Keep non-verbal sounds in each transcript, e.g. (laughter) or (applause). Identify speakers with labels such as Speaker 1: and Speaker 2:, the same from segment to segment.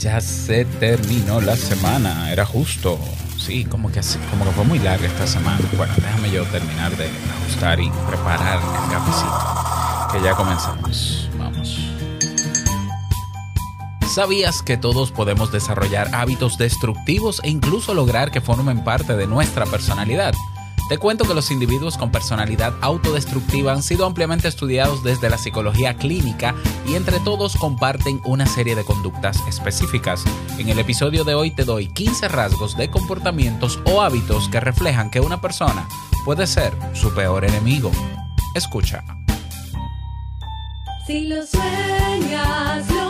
Speaker 1: ya se terminó la semana, era justo. Sí, como que, como que fue muy larga esta semana. Bueno, déjame yo terminar de ajustar y preparar el cafecito. Que ya comenzamos. Vamos. ¿Sabías que todos podemos desarrollar hábitos destructivos e incluso lograr que formen parte de nuestra personalidad? Te cuento que los individuos con personalidad autodestructiva han sido ampliamente estudiados desde la psicología clínica y entre todos comparten una serie de conductas específicas. En el episodio de hoy te doy 15 rasgos de comportamientos o hábitos que reflejan que una persona puede ser su peor enemigo. Escucha.
Speaker 2: Si lo sueñas, lo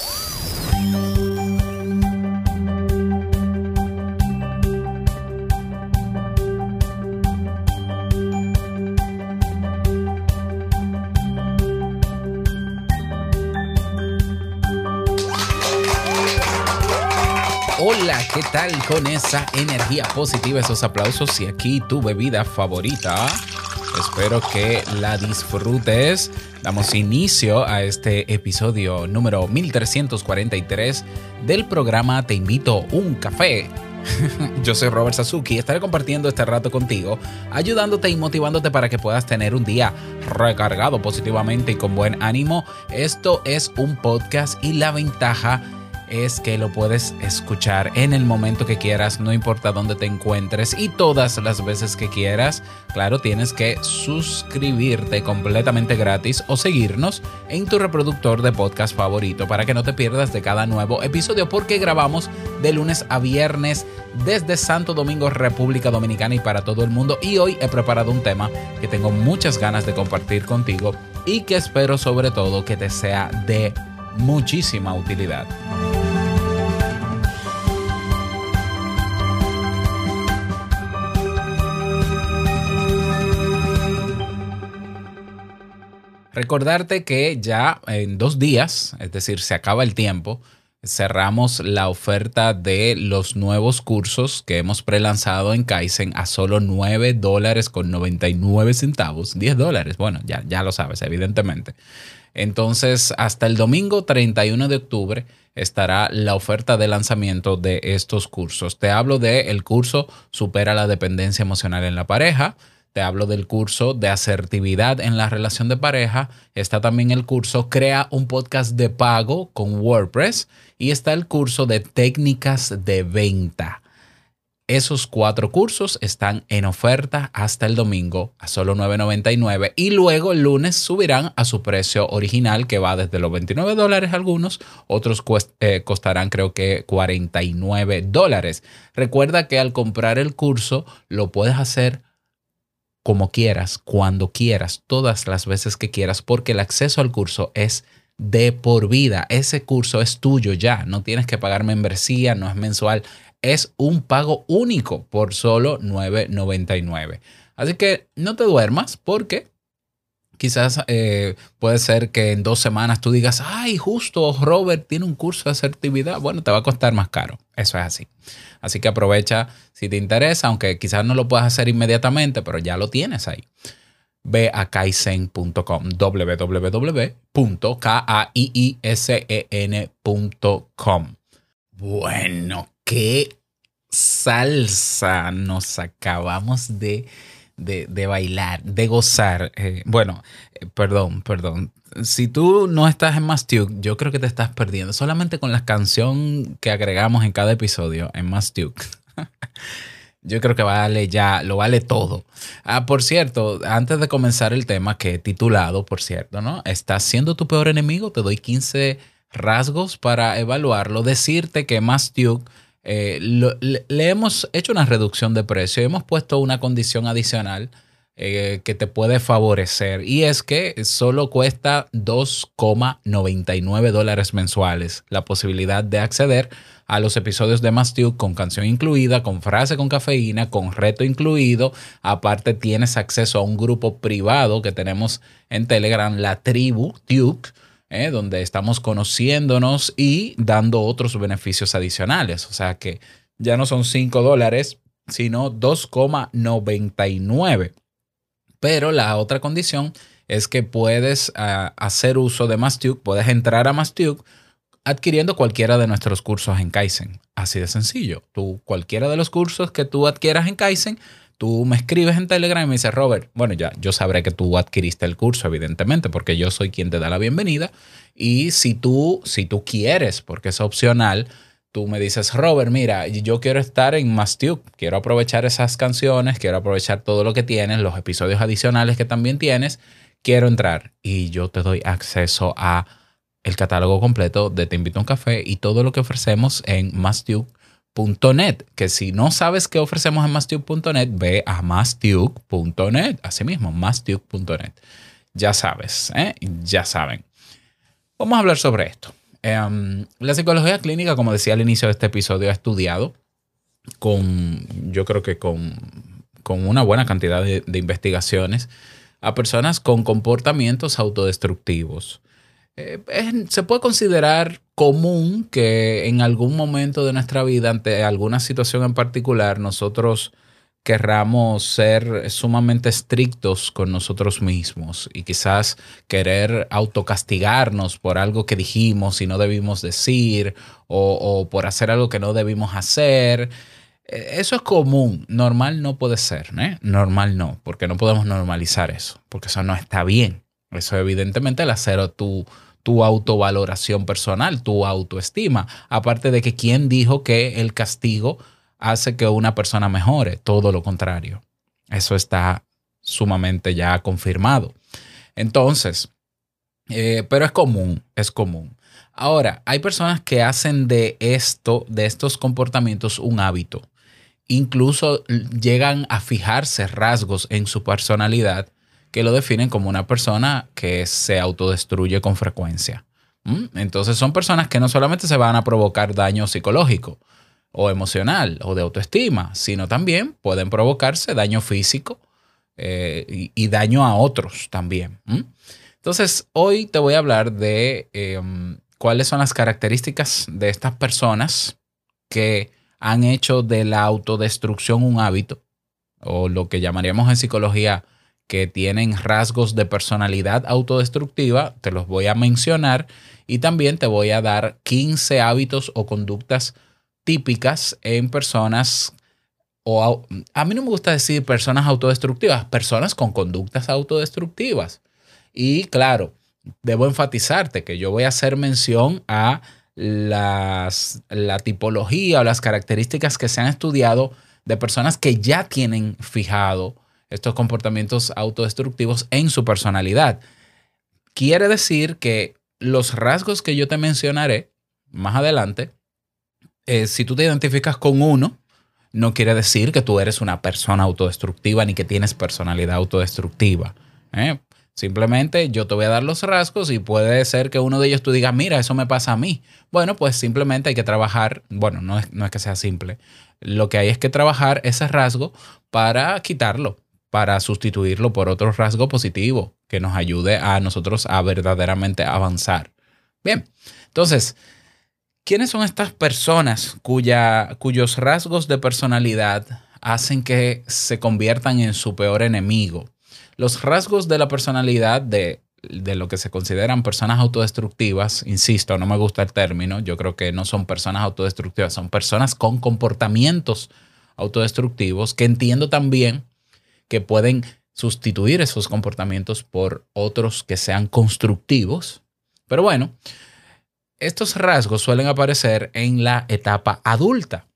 Speaker 1: Hola, ¿qué tal con esa energía positiva, esos aplausos y aquí tu bebida favorita? Espero que la disfrutes. Damos inicio a este episodio número 1343 del programa Te invito un café. (laughs) Yo soy Robert Sasuki y estaré compartiendo este rato contigo, ayudándote y motivándote para que puedas tener un día recargado positivamente y con buen ánimo. Esto es un podcast y la ventaja es que lo puedes escuchar en el momento que quieras, no importa dónde te encuentres y todas las veces que quieras. Claro, tienes que suscribirte completamente gratis o seguirnos en tu reproductor de podcast favorito para que no te pierdas de cada nuevo episodio porque grabamos de lunes a viernes desde Santo Domingo, República Dominicana y para todo el mundo. Y hoy he preparado un tema que tengo muchas ganas de compartir contigo y que espero sobre todo que te sea de muchísima utilidad. Recordarte que ya en dos días, es decir, se acaba el tiempo, cerramos la oferta de los nuevos cursos que hemos prelanzado en Kaizen a solo 9 dólares con 99 centavos. 10 dólares, bueno, ya, ya lo sabes, evidentemente. Entonces, hasta el domingo 31 de octubre estará la oferta de lanzamiento de estos cursos. Te hablo del el curso Supera la dependencia emocional en la pareja. Te hablo del curso de asertividad en la relación de pareja. Está también el curso Crea un podcast de pago con WordPress. Y está el curso de técnicas de venta. Esos cuatro cursos están en oferta hasta el domingo a solo $9.99 y luego el lunes subirán a su precio original que va desde los 29 dólares algunos, otros eh, costarán creo que 49 dólares. Recuerda que al comprar el curso lo puedes hacer como quieras, cuando quieras, todas las veces que quieras, porque el acceso al curso es de por vida. Ese curso es tuyo ya, no tienes que pagar membresía, no es mensual, es un pago único por solo $9.99. Así que no te duermas porque quizás eh, puede ser que en dos semanas tú digas, ay, justo Robert tiene un curso de asertividad. Bueno, te va a costar más caro. Eso es así. Así que aprovecha si te interesa, aunque quizás no lo puedas hacer inmediatamente, pero ya lo tienes ahí. Ve a kaizen.com, www.kaiisen.com. Bueno, qué salsa nos acabamos de, de, de bailar, de gozar. Eh, bueno, eh, perdón, perdón. Si tú no estás en Mastuke, yo creo que te estás perdiendo. Solamente con la canción que agregamos en cada episodio en Mastuke. (laughs) Yo creo que vale ya, lo vale todo. Ah, por cierto, antes de comenzar el tema que he titulado, por cierto, ¿no? ¿Estás siendo tu peor enemigo? Te doy 15 rasgos para evaluarlo. Decirte que Mastuke eh, le, hemos hecho una reducción de precio hemos puesto una condición adicional eh, que te puede favorecer y es que solo cuesta 2,99 dólares mensuales la posibilidad de acceder a los episodios de Mastiu con canción incluida, con frase con cafeína, con reto incluido. Aparte tienes acceso a un grupo privado que tenemos en Telegram, la tribu Duke, eh, donde estamos conociéndonos y dando otros beneficios adicionales. O sea que ya no son 5 dólares, sino 2,99. Pero la otra condición es que puedes ah, hacer uso de Mastuke, puedes entrar a Mastuke adquiriendo cualquiera de nuestros cursos en Kaizen. Así de sencillo. Tú, cualquiera de los cursos que tú adquieras en Kaizen, tú me escribes en Telegram y me dices, Robert, bueno, ya yo sabré que tú adquiriste el curso, evidentemente, porque yo soy quien te da la bienvenida. Y si tú, si tú quieres, porque es opcional, tú me dices, Robert, mira, yo quiero estar en Mastuke, quiero aprovechar esas canciones, quiero aprovechar todo lo que tienes, los episodios adicionales que también tienes, quiero entrar y yo te doy acceso a el catálogo completo de Te invito un café y todo lo que ofrecemos en que si no sabes qué ofrecemos en mastuke.net, ve a mastuke.net, así mismo, mastuke.net. Ya sabes, ¿eh? ya saben. Vamos a hablar sobre esto. Em, la psicología clínica, como decía al inicio de este episodio, ha estudiado con, yo creo que con, con una buena cantidad de investigaciones a personas con comportamientos autodestructivos. Eh, se puede considerar común que en algún momento de nuestra vida, ante alguna situación en particular, nosotros querramos ser sumamente estrictos con nosotros mismos y quizás querer autocastigarnos por algo que dijimos y no debimos decir o, o por hacer algo que no debimos hacer. Eh, Eso es común, normal no puede ser, ¿eh? Normal no, porque no podemos normalizar eso, porque eso no está bien. Eso evidentemente el hacer tu, tu autovaloración personal, tu autoestima. Aparte de que quién dijo que el castigo hace que una persona mejore, todo lo contrario. Eso está sumamente ya confirmado. Entonces, eh, pero es común, es común. Ahora, hay personas que hacen de esto, de estos comportamientos, un hábito. Incluso llegan a fijarse rasgos en su personalidad que lo definen como una persona que se autodestruye con frecuencia. ¿Mm? Entonces son personas que no solamente se van a provocar daño psicológico o emocional o de autoestima, sino también pueden provocarse daño físico eh, y, daño a otros también. ¿Mm? Entonces hoy te voy a hablar de eh, cuáles son las características de estas personas que han hecho de la autodestrucción un hábito o lo que llamaríamos en psicología que tienen rasgos de personalidad autodestructiva, te los voy a mencionar y también te voy a dar 15 hábitos o conductas típicas en personas o au- a mí no me gusta decir personas autodestructivas, personas con conductas autodestructivas. Y claro, debo enfatizarte que yo voy a hacer mención a las, la tipología o las características que se han estudiado de personas que ya tienen fijado estos comportamientos autodestructivos en su personalidad. Quiere decir que los rasgos que yo te mencionaré más adelante, eh, si tú te identificas con uno, no quiere decir que tú eres una persona autodestructiva ni que tienes personalidad autodestructiva. ¿eh? Simplemente yo te voy a dar los rasgos y puede ser que uno de ellos tú digas, mira, eso me pasa a mí. Bueno, pues simplemente hay que trabajar, bueno, no es, no es que sea simple, lo que hay es que trabajar ese rasgo para quitarlo, para sustituirlo por otro rasgo positivo que nos ayude a nosotros a verdaderamente avanzar. Bien, entonces, ¿quiénes son estas personas cuya, cuyos rasgos de personalidad hacen que se conviertan en su peor enemigo? Los rasgos de la personalidad de, de lo que se consideran personas autodestructivas, insisto, no me gusta el término, yo creo que no son personas autodestructivas, son personas con comportamientos autodestructivos que entiendo también que pueden sustituir esos comportamientos por otros que sean constructivos. Pero bueno, estos rasgos suelen aparecer en la etapa adulta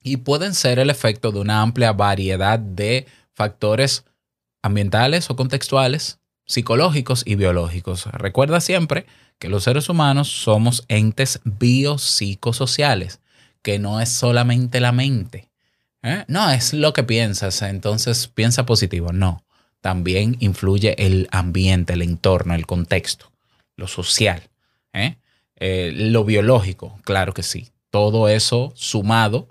Speaker 1: y pueden ser el efecto de una amplia variedad de factores ambientales o contextuales, psicológicos y biológicos. Recuerda siempre que los seres humanos somos entes biopsicosociales, que no es solamente la mente. ¿Eh? No, es lo que piensas, entonces piensa positivo. No, también influye el ambiente, el entorno, el contexto, lo social, ¿eh? Eh, lo biológico, claro que sí. Todo eso sumado,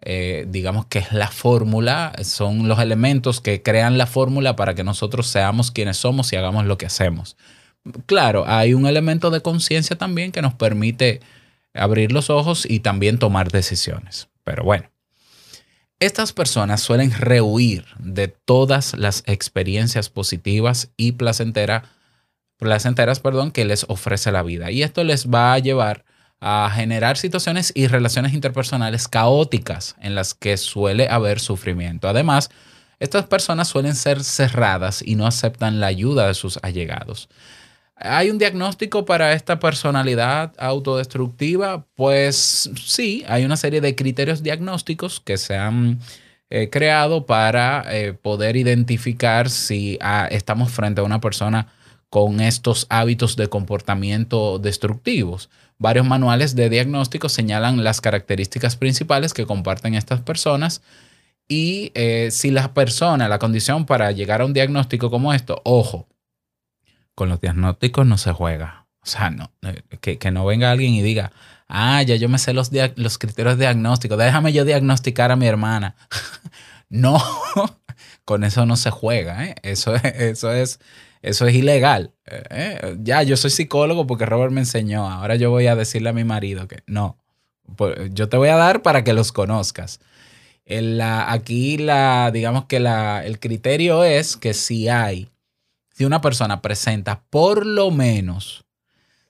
Speaker 1: eh, digamos que es la fórmula, son los elementos que crean la fórmula para que nosotros seamos quienes somos y hagamos lo que hacemos. Claro, hay un elemento de conciencia también que nos permite abrir los ojos y también tomar decisiones. Pero bueno, estas personas suelen rehuir de todas las experiencias positivas y placentera- placenteras perdón, que les ofrece la vida. Y esto les va a llevar a generar situaciones y relaciones interpersonales caóticas en las que suele haber sufrimiento. Además, estas personas suelen ser cerradas y no aceptan la ayuda de sus allegados. ¿Hay un diagnóstico para esta personalidad autodestructiva? Pues sí, hay una serie de criterios diagnósticos que se han eh, creado para eh, poder identificar si ah, estamos frente a una persona con estos hábitos de comportamiento destructivos. Varios manuales de diagnóstico señalan las características principales que comparten estas personas y eh, si la persona, la condición para llegar a un diagnóstico como esto, ojo, con los diagnósticos no se juega. O sea, no, eh, que, no venga alguien y diga, ah, ya yo me sé los, los criterios diagnósticos, déjame yo diagnosticar a mi hermana. (laughs) no, (laughs) con eso no se juega, ¿eh? Eso es, eso es, eso es ilegal. Eh, Ya, yo soy psicólogo porque Robert me enseñó. Ahora yo voy a decirle a mi marido que no. Yo te voy a dar para que los conozcas. Aquí la, digamos que la, el criterio es que si hay, si una persona presenta por lo menos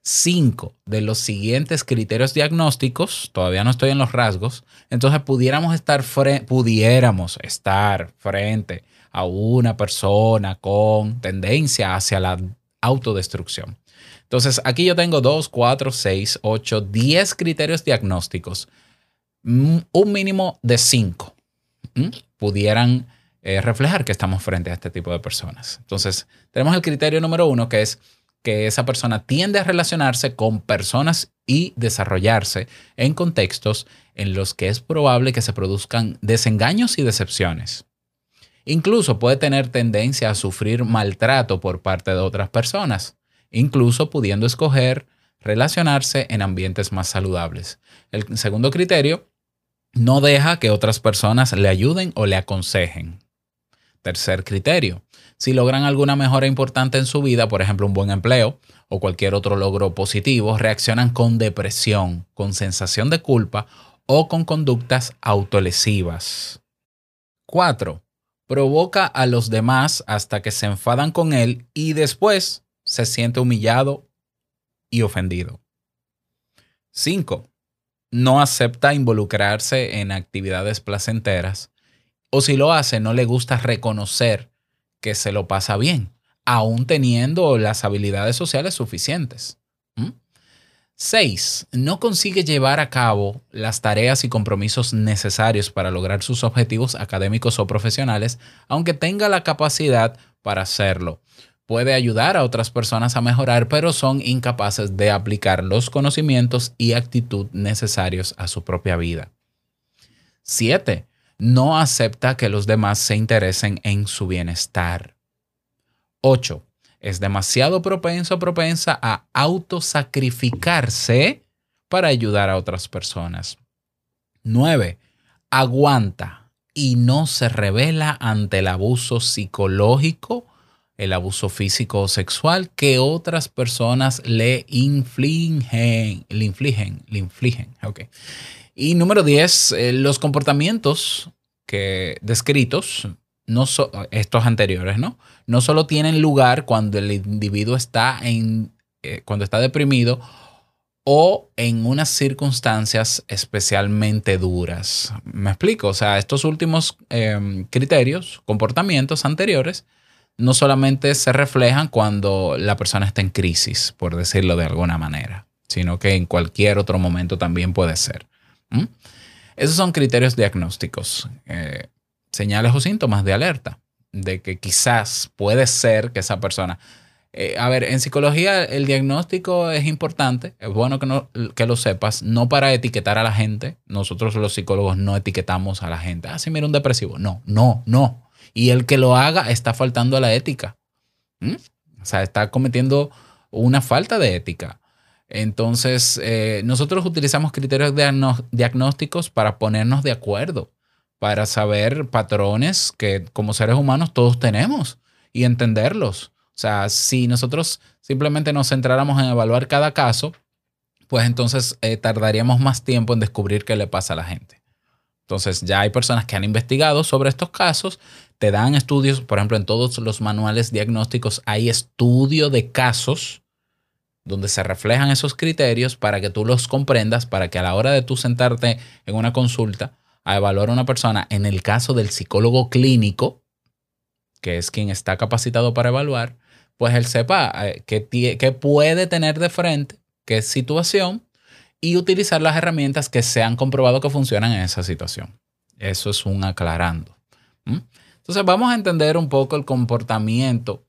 Speaker 1: cinco de los siguientes criterios diagnósticos, todavía no estoy en los rasgos, entonces pudiéramos estar, pudiéramos estar frente a una persona con tendencia hacia la autodestrucción. Entonces, aquí yo tengo 2, 4, 6, 8, 10 criterios diagnósticos. Mm, Un mínimo de 5 pudieran eh, reflejar que estamos frente a este tipo de personas. Entonces, tenemos el criterio número uno, que es que esa persona tiende a relacionarse con personas y desarrollarse en contextos en los que es probable que se produzcan desengaños y decepciones. Incluso puede tener tendencia a sufrir maltrato por parte de otras personas, incluso pudiendo escoger relacionarse en ambientes más saludables. El segundo criterio, no deja que otras personas le ayuden o le aconsejen. Tercer criterio, si logran alguna mejora importante en su vida, por ejemplo un buen empleo o cualquier otro logro positivo, reaccionan con depresión, con sensación de culpa o con conductas autolesivas. 4. Provoca a los demás hasta que se enfadan con él y después se siente humillado y ofendido. 5. No acepta involucrarse en actividades placenteras o si lo hace no le gusta reconocer que se lo pasa bien, aún teniendo las habilidades sociales suficientes. 6. No consigue llevar a cabo las tareas y compromisos necesarios para lograr sus objetivos académicos o profesionales, aunque tenga la capacidad para hacerlo. Puede ayudar a otras personas a mejorar, pero son incapaces de aplicar los conocimientos y actitud necesarios a su propia vida. 7. No acepta que los demás se interesen en su bienestar. 8. Es demasiado propenso o propensa a autosacrificarse para ayudar a otras personas. 9. Aguanta y no se revela ante el abuso psicológico, el abuso físico o sexual que otras personas le infligen, le infligen, le infligen. ok. Y número 10, eh, los comportamientos que descritos, no estos anteriores, ¿no? No solo tienen lugar cuando el individuo está en, eh, cuando está deprimido o en unas circunstancias especialmente duras. ¿Me explico? O sea, estos últimos eh, criterios, comportamientos anteriores, no solamente se reflejan cuando la persona está en crisis, por decirlo de alguna manera, sino que en cualquier otro momento también puede ser. ¿Mm? Esos son criterios diagnósticos, eh, señales o síntomas de alerta, de que quizás puede ser que esa persona eh, a ver, en psicología el diagnóstico es importante, es bueno que, no, que lo sepas, no para etiquetar a la gente. Nosotros los psicólogos no etiquetamos a la gente. Ah, sí, mira un depresivo. No, no, no. Y el que lo haga está faltando a la ética. ¿Mm? O sea, está cometiendo una falta de ética. Entonces, eh, nosotros utilizamos criterios diagnósticos para ponernos de acuerdo, para saber patrones que como seres humanos todos tenemos y entenderlos. O sea, si nosotros simplemente nos centráramos en evaluar cada caso, pues entonces eh, tardaríamos más tiempo en descubrir qué le pasa a la gente. Entonces ya hay personas que han investigado sobre estos casos, te dan estudios, por ejemplo, en todos los manuales diagnósticos hay estudio de casos donde se reflejan esos criterios para que tú los comprendas, para que a la hora de tú sentarte en una consulta a evaluar a una persona, en el caso del psicólogo clínico, que es quien está capacitado para evaluar, pues él sepa eh, qué, puede tener de frente, qué situación, y utilizar las herramientas que se han comprobado que funcionan en esa situación. Eso es un aclarando. Entonces vamos a entender un poco el comportamiento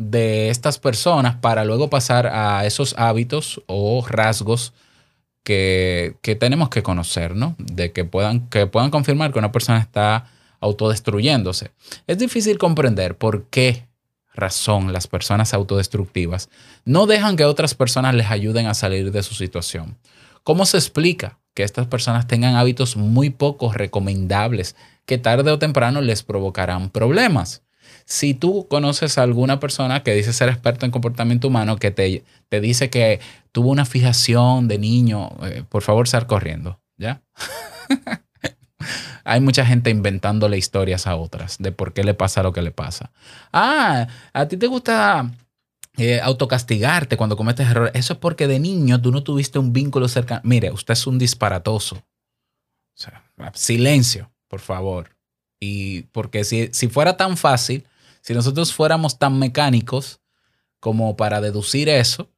Speaker 1: de estas personas para luego pasar a esos hábitos o rasgos que, que tenemos que conocer, ¿no? De que puedan, que puedan confirmar que una persona está autodestruyéndose. Es difícil comprender por qué razón las personas autodestructivas no dejan que otras personas les ayuden a salir de su situación. ¿Cómo se explica que estas personas tengan hábitos muy poco recomendables que tarde o temprano les provocarán problemas? Si tú conoces a alguna persona que dice ser experto en comportamiento humano, que te, te dice que tuvo una fijación de niño, eh, por favor, sal corriendo, ¿ya? (laughs) Hay mucha gente inventándole historias a otras de por qué le pasa lo que le pasa. Ah, a ti te gusta eh, autocastigarte cuando cometes errores. Eso es porque de niño tú no tuviste un vínculo cercano. Mire, usted es un disparatoso. Silencio, por favor. Y porque si, si fuera tan fácil, si nosotros fuéramos tan mecánicos como para deducir eso,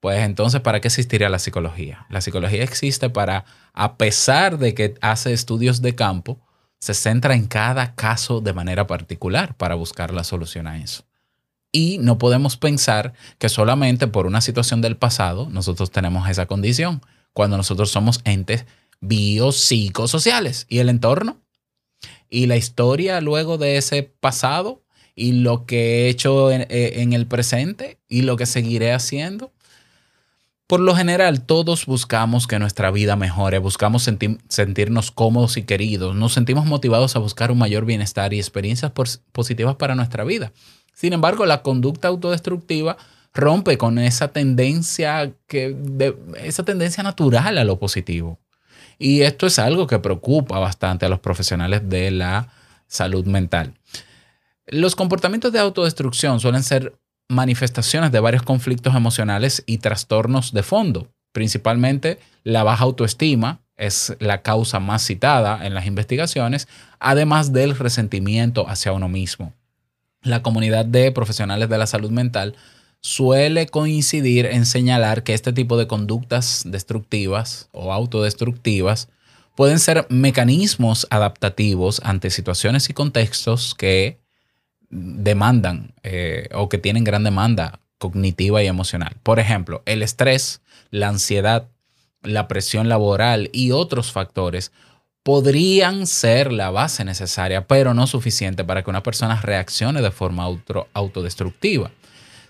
Speaker 1: pues entonces, ¿para qué existiría la psicología? La psicología existe para, a pesar de que hace estudios de campo, se centra en cada caso de manera particular para buscar la solución a eso. Y no podemos pensar que solamente por una situación del pasado nosotros tenemos esa condición, cuando nosotros somos entes biopsicosociales y el entorno y la historia luego de ese pasado y lo que he hecho en, eh, en el presente y lo que seguiré haciendo. Por lo general, todos buscamos que nuestra vida mejore, buscamos senti- sentirnos cómodos y queridos, nos sentimos motivados a buscar un mayor bienestar y experiencias pos- positivas para nuestra vida. Sin embargo, la conducta autodestructiva rompe con esa tendencia, que de- esa tendencia natural a lo positivo. Y esto es algo que preocupa bastante a los profesionales de la salud mental. Los comportamientos de autodestrucción suelen ser manifestaciones de varios conflictos emocionales y trastornos de fondo. Principalmente la baja autoestima es la causa más citada en las investigaciones, además del resentimiento hacia uno mismo. La comunidad de profesionales de la salud mental suele coincidir en señalar que este tipo de conductas destructivas o autodestructivas pueden ser mecanismos adaptativos ante situaciones y contextos que demandan eh, o que tienen gran demanda cognitiva y emocional. Por ejemplo, el estrés, la ansiedad, la presión laboral y otros factores podrían ser la base necesaria, pero no suficiente para que una persona reaccione de forma auto- autodestructiva.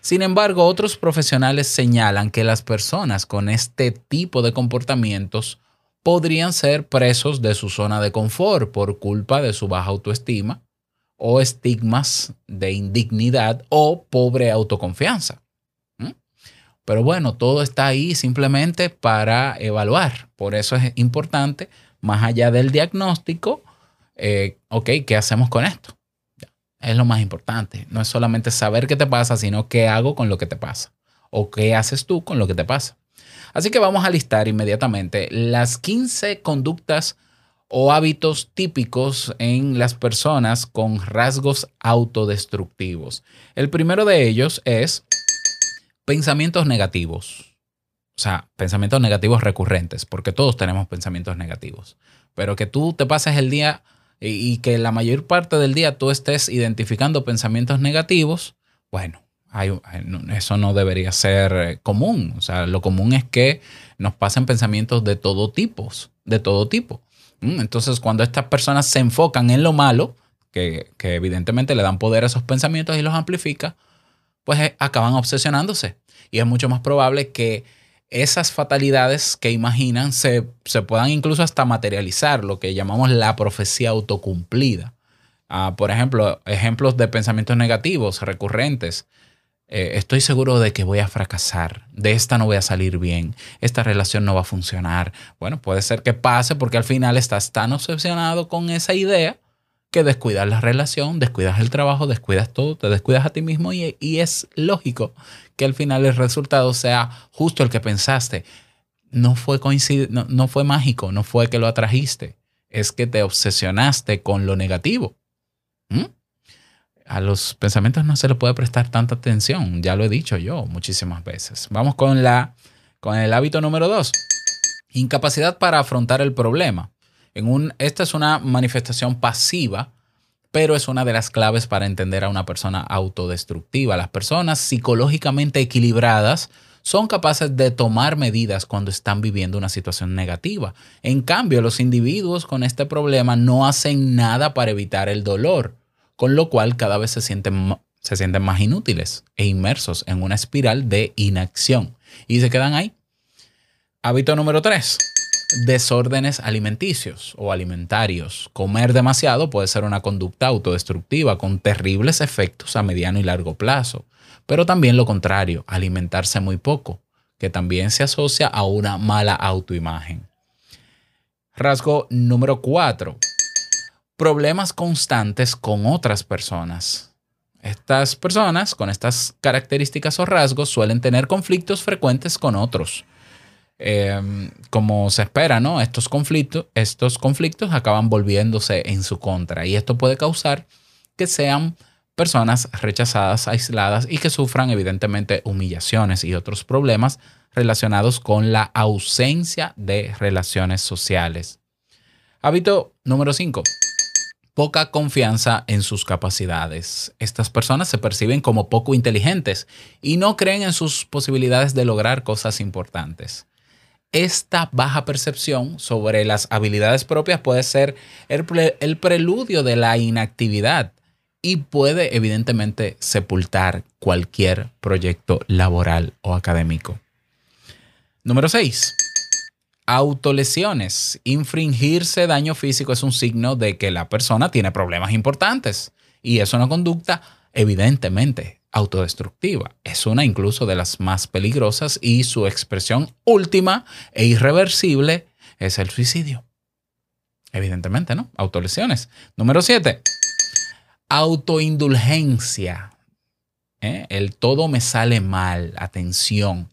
Speaker 1: Sin embargo, otros profesionales señalan que las personas con este tipo de comportamientos podrían ser presos de su zona de confort por culpa de su baja autoestima o estigmas de indignidad o pobre autoconfianza. Pero bueno, todo está ahí simplemente para evaluar. Por eso es importante, más allá del diagnóstico, eh, ok, ¿qué hacemos con esto? Es lo más importante. No es solamente saber qué te pasa, sino qué hago con lo que te pasa. O qué haces tú con lo que te pasa. Así que vamos a listar inmediatamente las 15 conductas o hábitos típicos en las personas con rasgos autodestructivos. El primero de ellos es pensamientos negativos. O sea, pensamientos negativos recurrentes, porque todos tenemos pensamientos negativos. Pero que tú te pases el día y, que la mayor parte del día tú estés identificando pensamientos negativos, bueno, no- eso no debería ser eh, común. O sea, lo común es que nos pasen pensamientos de todo tipo, de todo tipo. ¿Mm? Entonces, cuando estas personas se enfocan en lo malo, que, evidentemente le dan poder a esos pensamientos y los amplifica, pues eh, acaban obsesionándose. Y es mucho más probable que esas fatalidades que imaginan se, se puedan incluso hasta materializar, lo que llamamos la profecía autocumplida. Ah, por ejemplo, ejemplos de pensamientos negativos recurrentes. Eh, estoy seguro de que voy a fracasar, de esta no voy a salir bien, esta relación no va a funcionar. Bueno, puede ser que pase porque al final estás tan obsesionado con esa idea que descuidas la relación, descuidas el trabajo, descuidas todo, te descuidas a ti mismo y, es lógico que al final el resultado sea justo el que pensaste. No fue, coincid no, no fue mágico, no fue que lo atrajiste, es que te obsesionaste con lo negativo. ¿Mm? A los pensamientos no se le puede prestar tanta atención, ya lo he dicho yo muchísimas veces. Vamos con, la, con el hábito número dos. Incapacidad para afrontar el problema. En un, esta es una manifestación pasiva, pero es una de las claves para entender a una persona autodestructiva. Las personas psicológicamente equilibradas son capaces de tomar medidas cuando están viviendo una situación negativa. En cambio, los individuos con este problema no hacen nada para evitar el dolor, con lo cual cada vez se sienten, se sienten más inútiles e inmersos en una espiral de inacción y se quedan ahí. Hábito número 3. Desórdenes alimenticios o alimentarios. Comer demasiado puede ser una conducta autodestructiva con terribles efectos a mediano y largo plazo, pero también lo contrario, alimentarse muy poco, que también se asocia a una mala autoimagen. Rasgo número 4. Problemas constantes con otras personas. Estas personas con estas características o rasgos suelen tener conflictos frecuentes con otros. Eh, como se espera, ¿no? Estos conflictos, estos conflictos acaban volviéndose en su contra y esto puede causar que sean personas rechazadas, aisladas y que sufran evidentemente humillaciones y otros problemas relacionados con la ausencia de relaciones sociales. Hábito número 5 poca confianza en sus capacidades. Estas personas se perciben como poco inteligentes y no creen en sus posibilidades de lograr cosas importantes. Esta baja percepción sobre las habilidades propias puede ser el, pre- el preludio de la inactividad y puede evidentemente sepultar cualquier proyecto laboral o académico. Número 6. Autolesiones. Infringirse daño físico es un signo de que la persona tiene problemas importantes y es una conducta evidentemente autodestructiva. Es una incluso de las más peligrosas y su expresión última e irreversible es el suicidio. Evidentemente, ¿no? Autolesiones. Número 7. Autoindulgencia. ¿Eh? El todo me sale mal. Atención.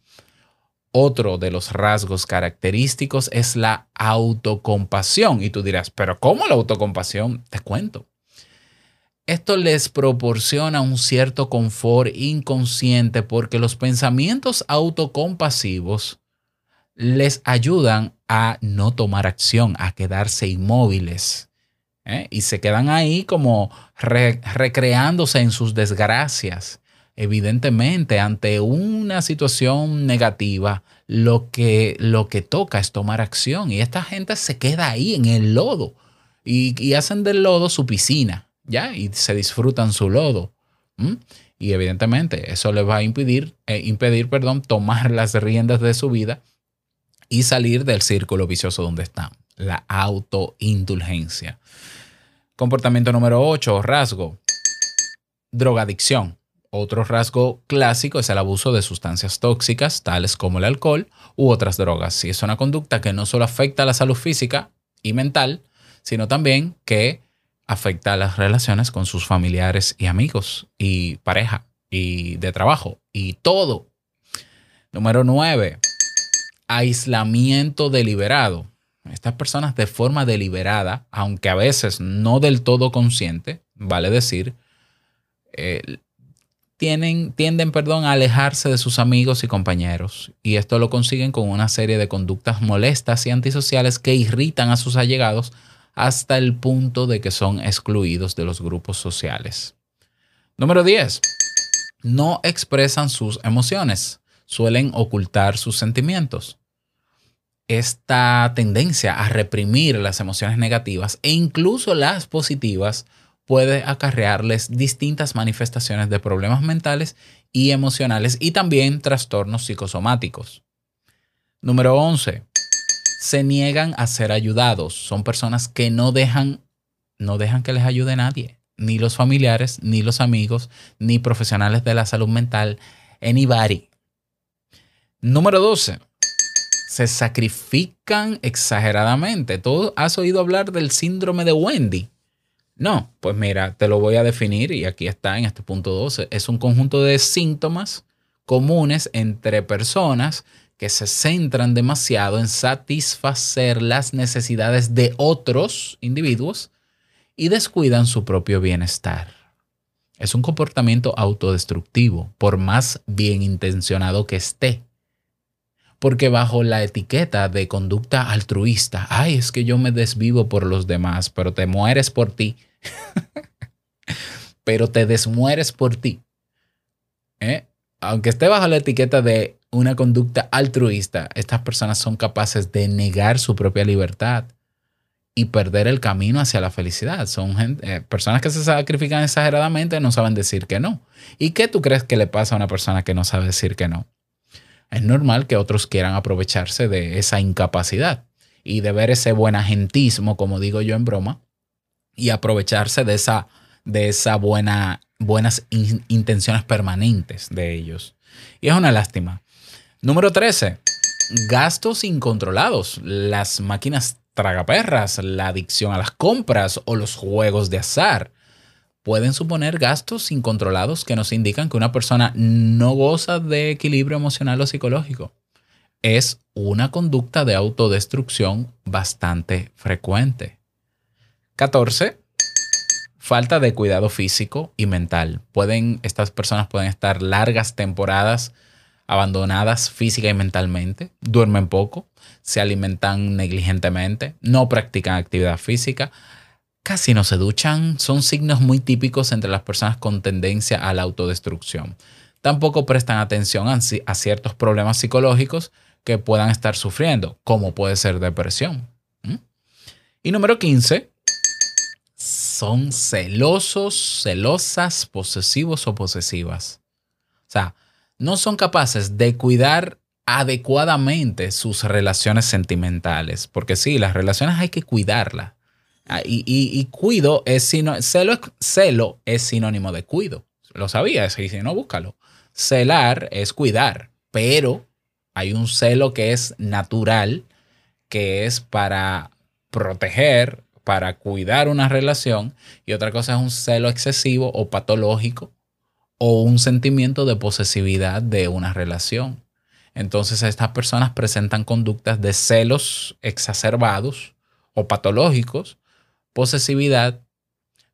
Speaker 1: Otro de los rasgos característicos es la autocompasión. Y tú dirás, pero ¿cómo la autocompasión? Te cuento. Esto les proporciona un cierto confort inconsciente porque los pensamientos autocompasivos les ayudan a no tomar acción, a quedarse inmóviles. ¿eh? Y se quedan ahí como re- recreándose en sus desgracias. Evidentemente, ante una situación negativa, lo que, lo que toca es tomar acción. Y esta gente se queda ahí en el lodo y, hacen del lodo su piscina, ¿ya? Y se disfrutan su lodo. Y evidentemente eso les va a impedir, eh, impedir perdón, tomar las riendas de su vida y salir del círculo vicioso donde están. La autoindulgencia. Comportamiento número 8, rasgo. Drogadicción. Otro rasgo clásico es el abuso de sustancias tóxicas, tales como el alcohol u otras drogas. Y es una conducta que no solo afecta a la salud física y mental, sino también que afecta a las relaciones con sus familiares y amigos y pareja y de trabajo y todo. Número 9. Aislamiento deliberado. Estas personas de forma deliberada, aunque a veces no del todo consciente, vale decir, eh, tienen, tienden perdón, a alejarse de sus amigos y compañeros. Y esto lo consiguen con una serie de conductas molestas y antisociales que irritan a sus allegados hasta el punto de que son excluidos de los grupos sociales. Número 10. no expresan sus emociones, suelen ocultar sus sentimientos. Esta tendencia a reprimir las emociones negativas e incluso las positivas puede acarrearles distintas manifestaciones de problemas mentales y emocionales y también trastornos psicosomáticos. Número 11. Se niegan a ser ayudados. Son personas que no dejan, no dejan que les ayude nadie, ni los familiares, ni los amigos, ni profesionales de la salud mental, anybody. Número 12. Se sacrifican exageradamente. ¿Tú has oído hablar del síndrome de Wendy? No, pues mira, te lo voy a definir y aquí está en este punto 12. Es un conjunto de síntomas comunes entre personas que se centran demasiado en satisfacer las necesidades de otros individuos y descuidan su propio bienestar. Es un comportamiento autodestructivo, por más bien intencionado que esté. Porque bajo la etiqueta de conducta altruista, ay, es que yo me desvivo por los demás, pero te mueres por ti. (laughs) pero te desmueres por ti. ¿Eh? Aunque esté bajo la etiqueta de una conducta altruista, estas personas son capaces de negar su propia libertad y perder el camino hacia la felicidad. Son gente- eh, personas que se sacrifican exageradamente no saben decir que no. ¿Y qué tú crees que le pasa a una persona que no sabe decir que no? Es normal que otros quieran aprovecharse de esa incapacidad y de ver ese buen agentismo, como digo yo en broma, y aprovecharse de esa, de esa buena, buenas in- intenciones permanentes de ellos. Y es una lástima. Número 13. Gastos incontrolados. Las máquinas tragaperras, la adicción a las compras o los juegos de azar pueden suponer gastos incontrolados que nos indican que una persona no goza de equilibrio emocional o psicológico. Es una conducta de autodestrucción bastante frecuente. 14. Falta de cuidado físico y mental. Pueden, estas personas pueden estar largas temporadas abandonadas física y mentalmente, duermen poco, se alimentan negligentemente, no practican actividad física, casi no se duchan, son signos muy típicos entre las personas con tendencia a la autodestrucción. Tampoco prestan atención a, ci- a ciertos problemas psicológicos que puedan estar sufriendo, como puede ser depresión. Y número 15, son celosos, celosas, posesivos o posesivas. O sea, no son capaces de cuidar adecuadamente sus relaciones sentimentales, porque sí, las relaciones hay que cuidarlas. Ah, Y, y- cuido es sino, celo, celo es sinónimo de cuido. Lo sabías, y si no, búscalo. Celar es cuidar, pero hay un celo que es natural, que es para proteger, para cuidar una relación, y otra cosa es un celo excesivo o patológico o un sentimiento de posesividad de una relación. Entonces estas personas presentan conductas de celos exacerbados o patológicos, posesividad,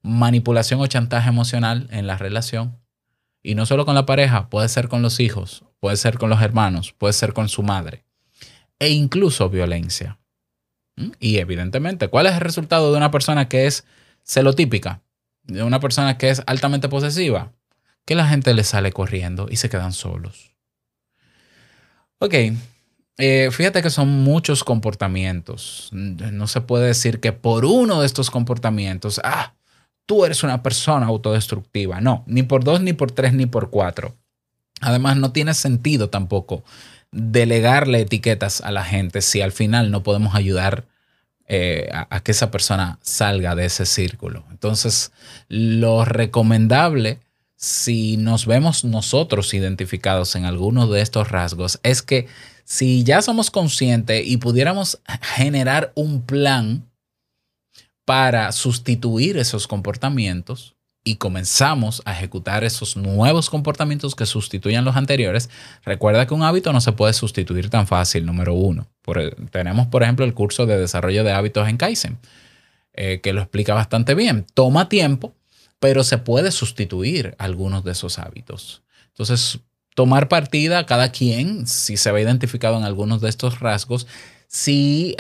Speaker 1: manipulación o chantaje emocional en la relación. Y no solo con la pareja, puede ser con los hijos, puede ser con los hermanos, puede ser con su madre. E incluso violencia. Y evidentemente, ¿cuál es el resultado de una persona que es celotípica? De una persona que es altamente posesiva. Que la gente le sale corriendo y se quedan solos. Ok, eh, fíjate que son muchos comportamientos. No se puede decir que por uno de estos comportamientos, ah, tú eres una persona autodestructiva. No, ni por dos, ni por tres, ni por cuatro. Además, no tiene sentido tampoco delegarle etiquetas a la gente si al final no podemos ayudar eh, a, a que esa persona salga de ese círculo. Entonces, lo recomendable, si nos vemos nosotros identificados en alguno de estos rasgos, es que si ya somos conscientes y pudiéramos generar un plan para sustituir esos comportamientos y comenzamos a ejecutar esos nuevos comportamientos que sustituyan los anteriores, recuerda que un hábito no se puede sustituir tan fácil, número uno. Tenemos, por ejemplo, el curso de desarrollo de hábitos en Kaizen, eh, que lo explica bastante bien. Toma tiempo, pero se puede sustituir algunos de esos hábitos. Entonces, tomar partida cada quien, si se ve identificado en algunos de estos rasgos, si,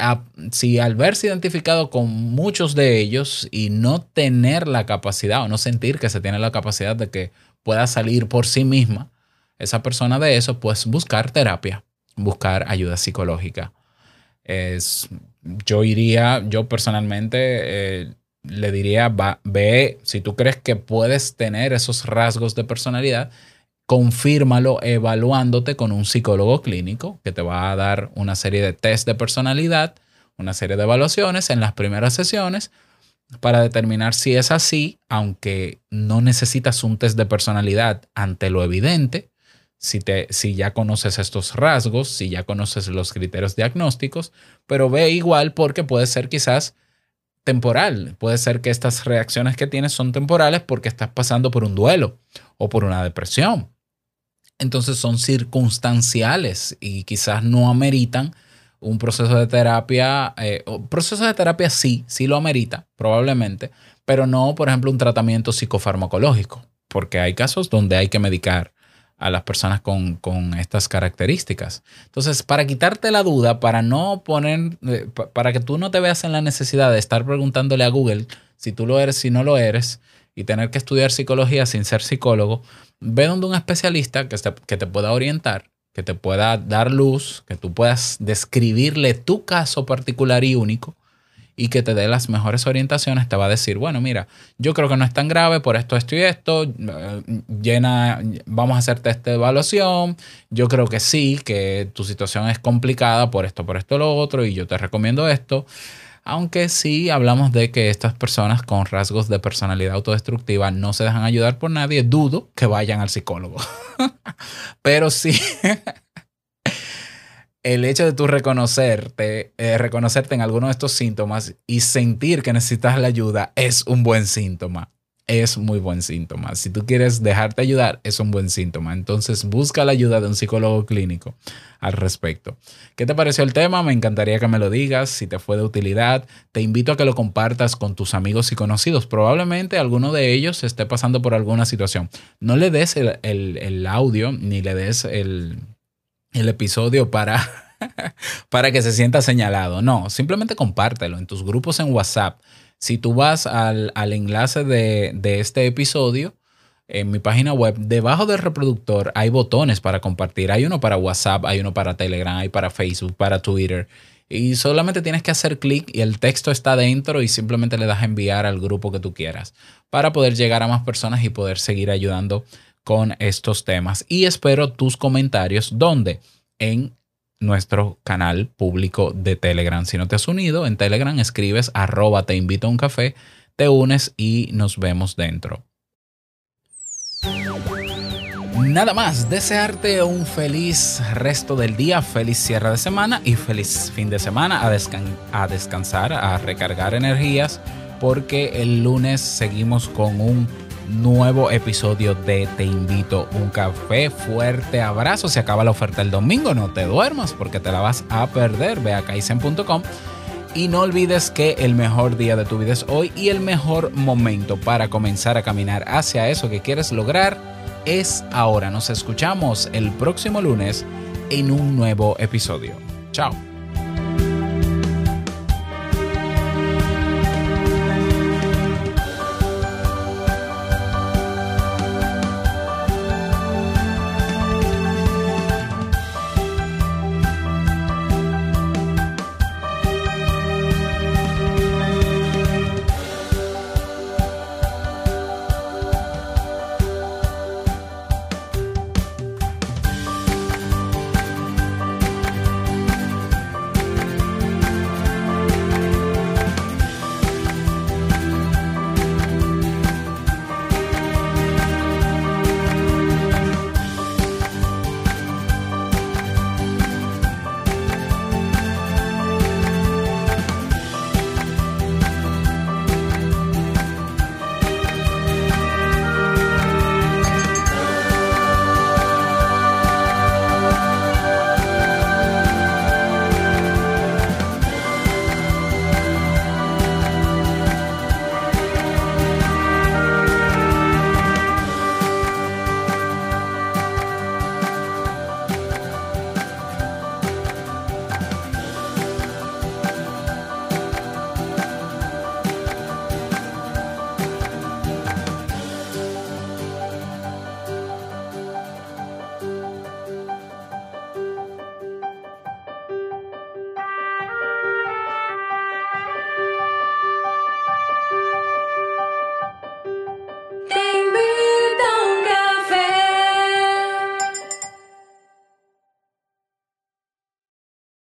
Speaker 1: si al verse identificado con muchos de ellos y no tener la capacidad o no sentir que se tiene la capacidad de que pueda salir por sí misma esa persona de eso, pues buscar terapia, buscar ayuda psicológica. Es, yo iría, yo personalmente eh, le diría, va, ve, si tú crees que puedes tener esos rasgos de personalidad, confírmalo evaluándote con un psicólogo clínico que te va a dar una serie de test de personalidad, una serie de evaluaciones en las primeras sesiones para determinar si es así, aunque no necesitas un test de personalidad ante lo evidente, si, te, si ya conoces estos rasgos, si ya conoces los criterios diagnósticos, pero ve igual porque puede ser quizás temporal, puede ser que estas reacciones que tienes son temporales porque estás pasando por un duelo o por una depresión. Entonces son circunstanciales y quizás no ameritan un proceso de terapia. Eh, proceso de terapia sí, sí lo amerita, probablemente, pero no, por ejemplo, un tratamiento psicofarmacológico, porque hay casos donde hay que medicar a las personas con, con, estas características. Entonces, para quitarte la duda, para no poner, eh, para que tú no te veas en la necesidad de estar preguntándole a Google si tú lo eres, si no lo eres, y tener que estudiar psicología sin ser psicólogo, ve donde un especialista que te, que te pueda orientar, que te pueda dar luz, que tú puedas describirle tu caso particular y único y que te dé las mejores orientaciones, te va a decir, bueno, mira, yo creo que no es tan grave por esto, esto y esto, eh, llena, vamos a hacerte esta evaluación, yo creo que sí, que tu situación es complicada por esto, por esto, lo otro, y yo te recomiendo esto. Aunque sí hablamos de que estas personas con rasgos de personalidad autodestructiva no se dejan ayudar por nadie, dudo que vayan al psicólogo. (laughs) Pero sí, (laughs) el hecho de tú reconocerte, eh, reconocerte en alguno de estos síntomas y sentir que necesitas la ayuda es un buen síntoma. Es muy buen síntoma. Si tú quieres dejarte ayudar, es un buen síntoma. Entonces busca la ayuda de un psicólogo clínico al respecto. ¿Qué te pareció el tema? Me encantaría que me lo digas, si te fue de utilidad. Te invito a que lo compartas con tus amigos y conocidos. Probablemente alguno de ellos esté pasando por alguna situación. No le des el, el, audio ni le des el, el episodio para, (laughs) para que se sienta señalado. No, simplemente compártelo en tus grupos en WhatsApp. Si tú vas al, al enlace de, de, este episodio, en mi página web, debajo del reproductor hay botones para compartir. Hay uno para WhatsApp, hay uno para Telegram, hay para Facebook, para Twitter. Y solamente tienes que hacer clic y el texto está dentro y simplemente le das a enviar al grupo que tú quieras para poder llegar a más personas y poder seguir ayudando con estos temas. Y espero tus comentarios donde en nuestro canal público de Telegram. Si no te has unido, en Telegram escribes arroba te invito a un café, te unes y nos vemos dentro. Nada más, desearte un feliz resto del día, feliz cierre de semana y feliz fin de semana a, a descansar, a recargar energías, porque el lunes seguimos con un nuevo episodio de Te invito un café. Fuerte abrazo. Se acaba la oferta el domingo. No te duermas porque te la vas a perder. Ve a kaisen.com. Y no olvides que el mejor día de tu vida es hoy y el mejor momento para comenzar a caminar hacia eso que quieres lograr es ahora. Nos escuchamos el próximo lunes en un nuevo episodio. Chao.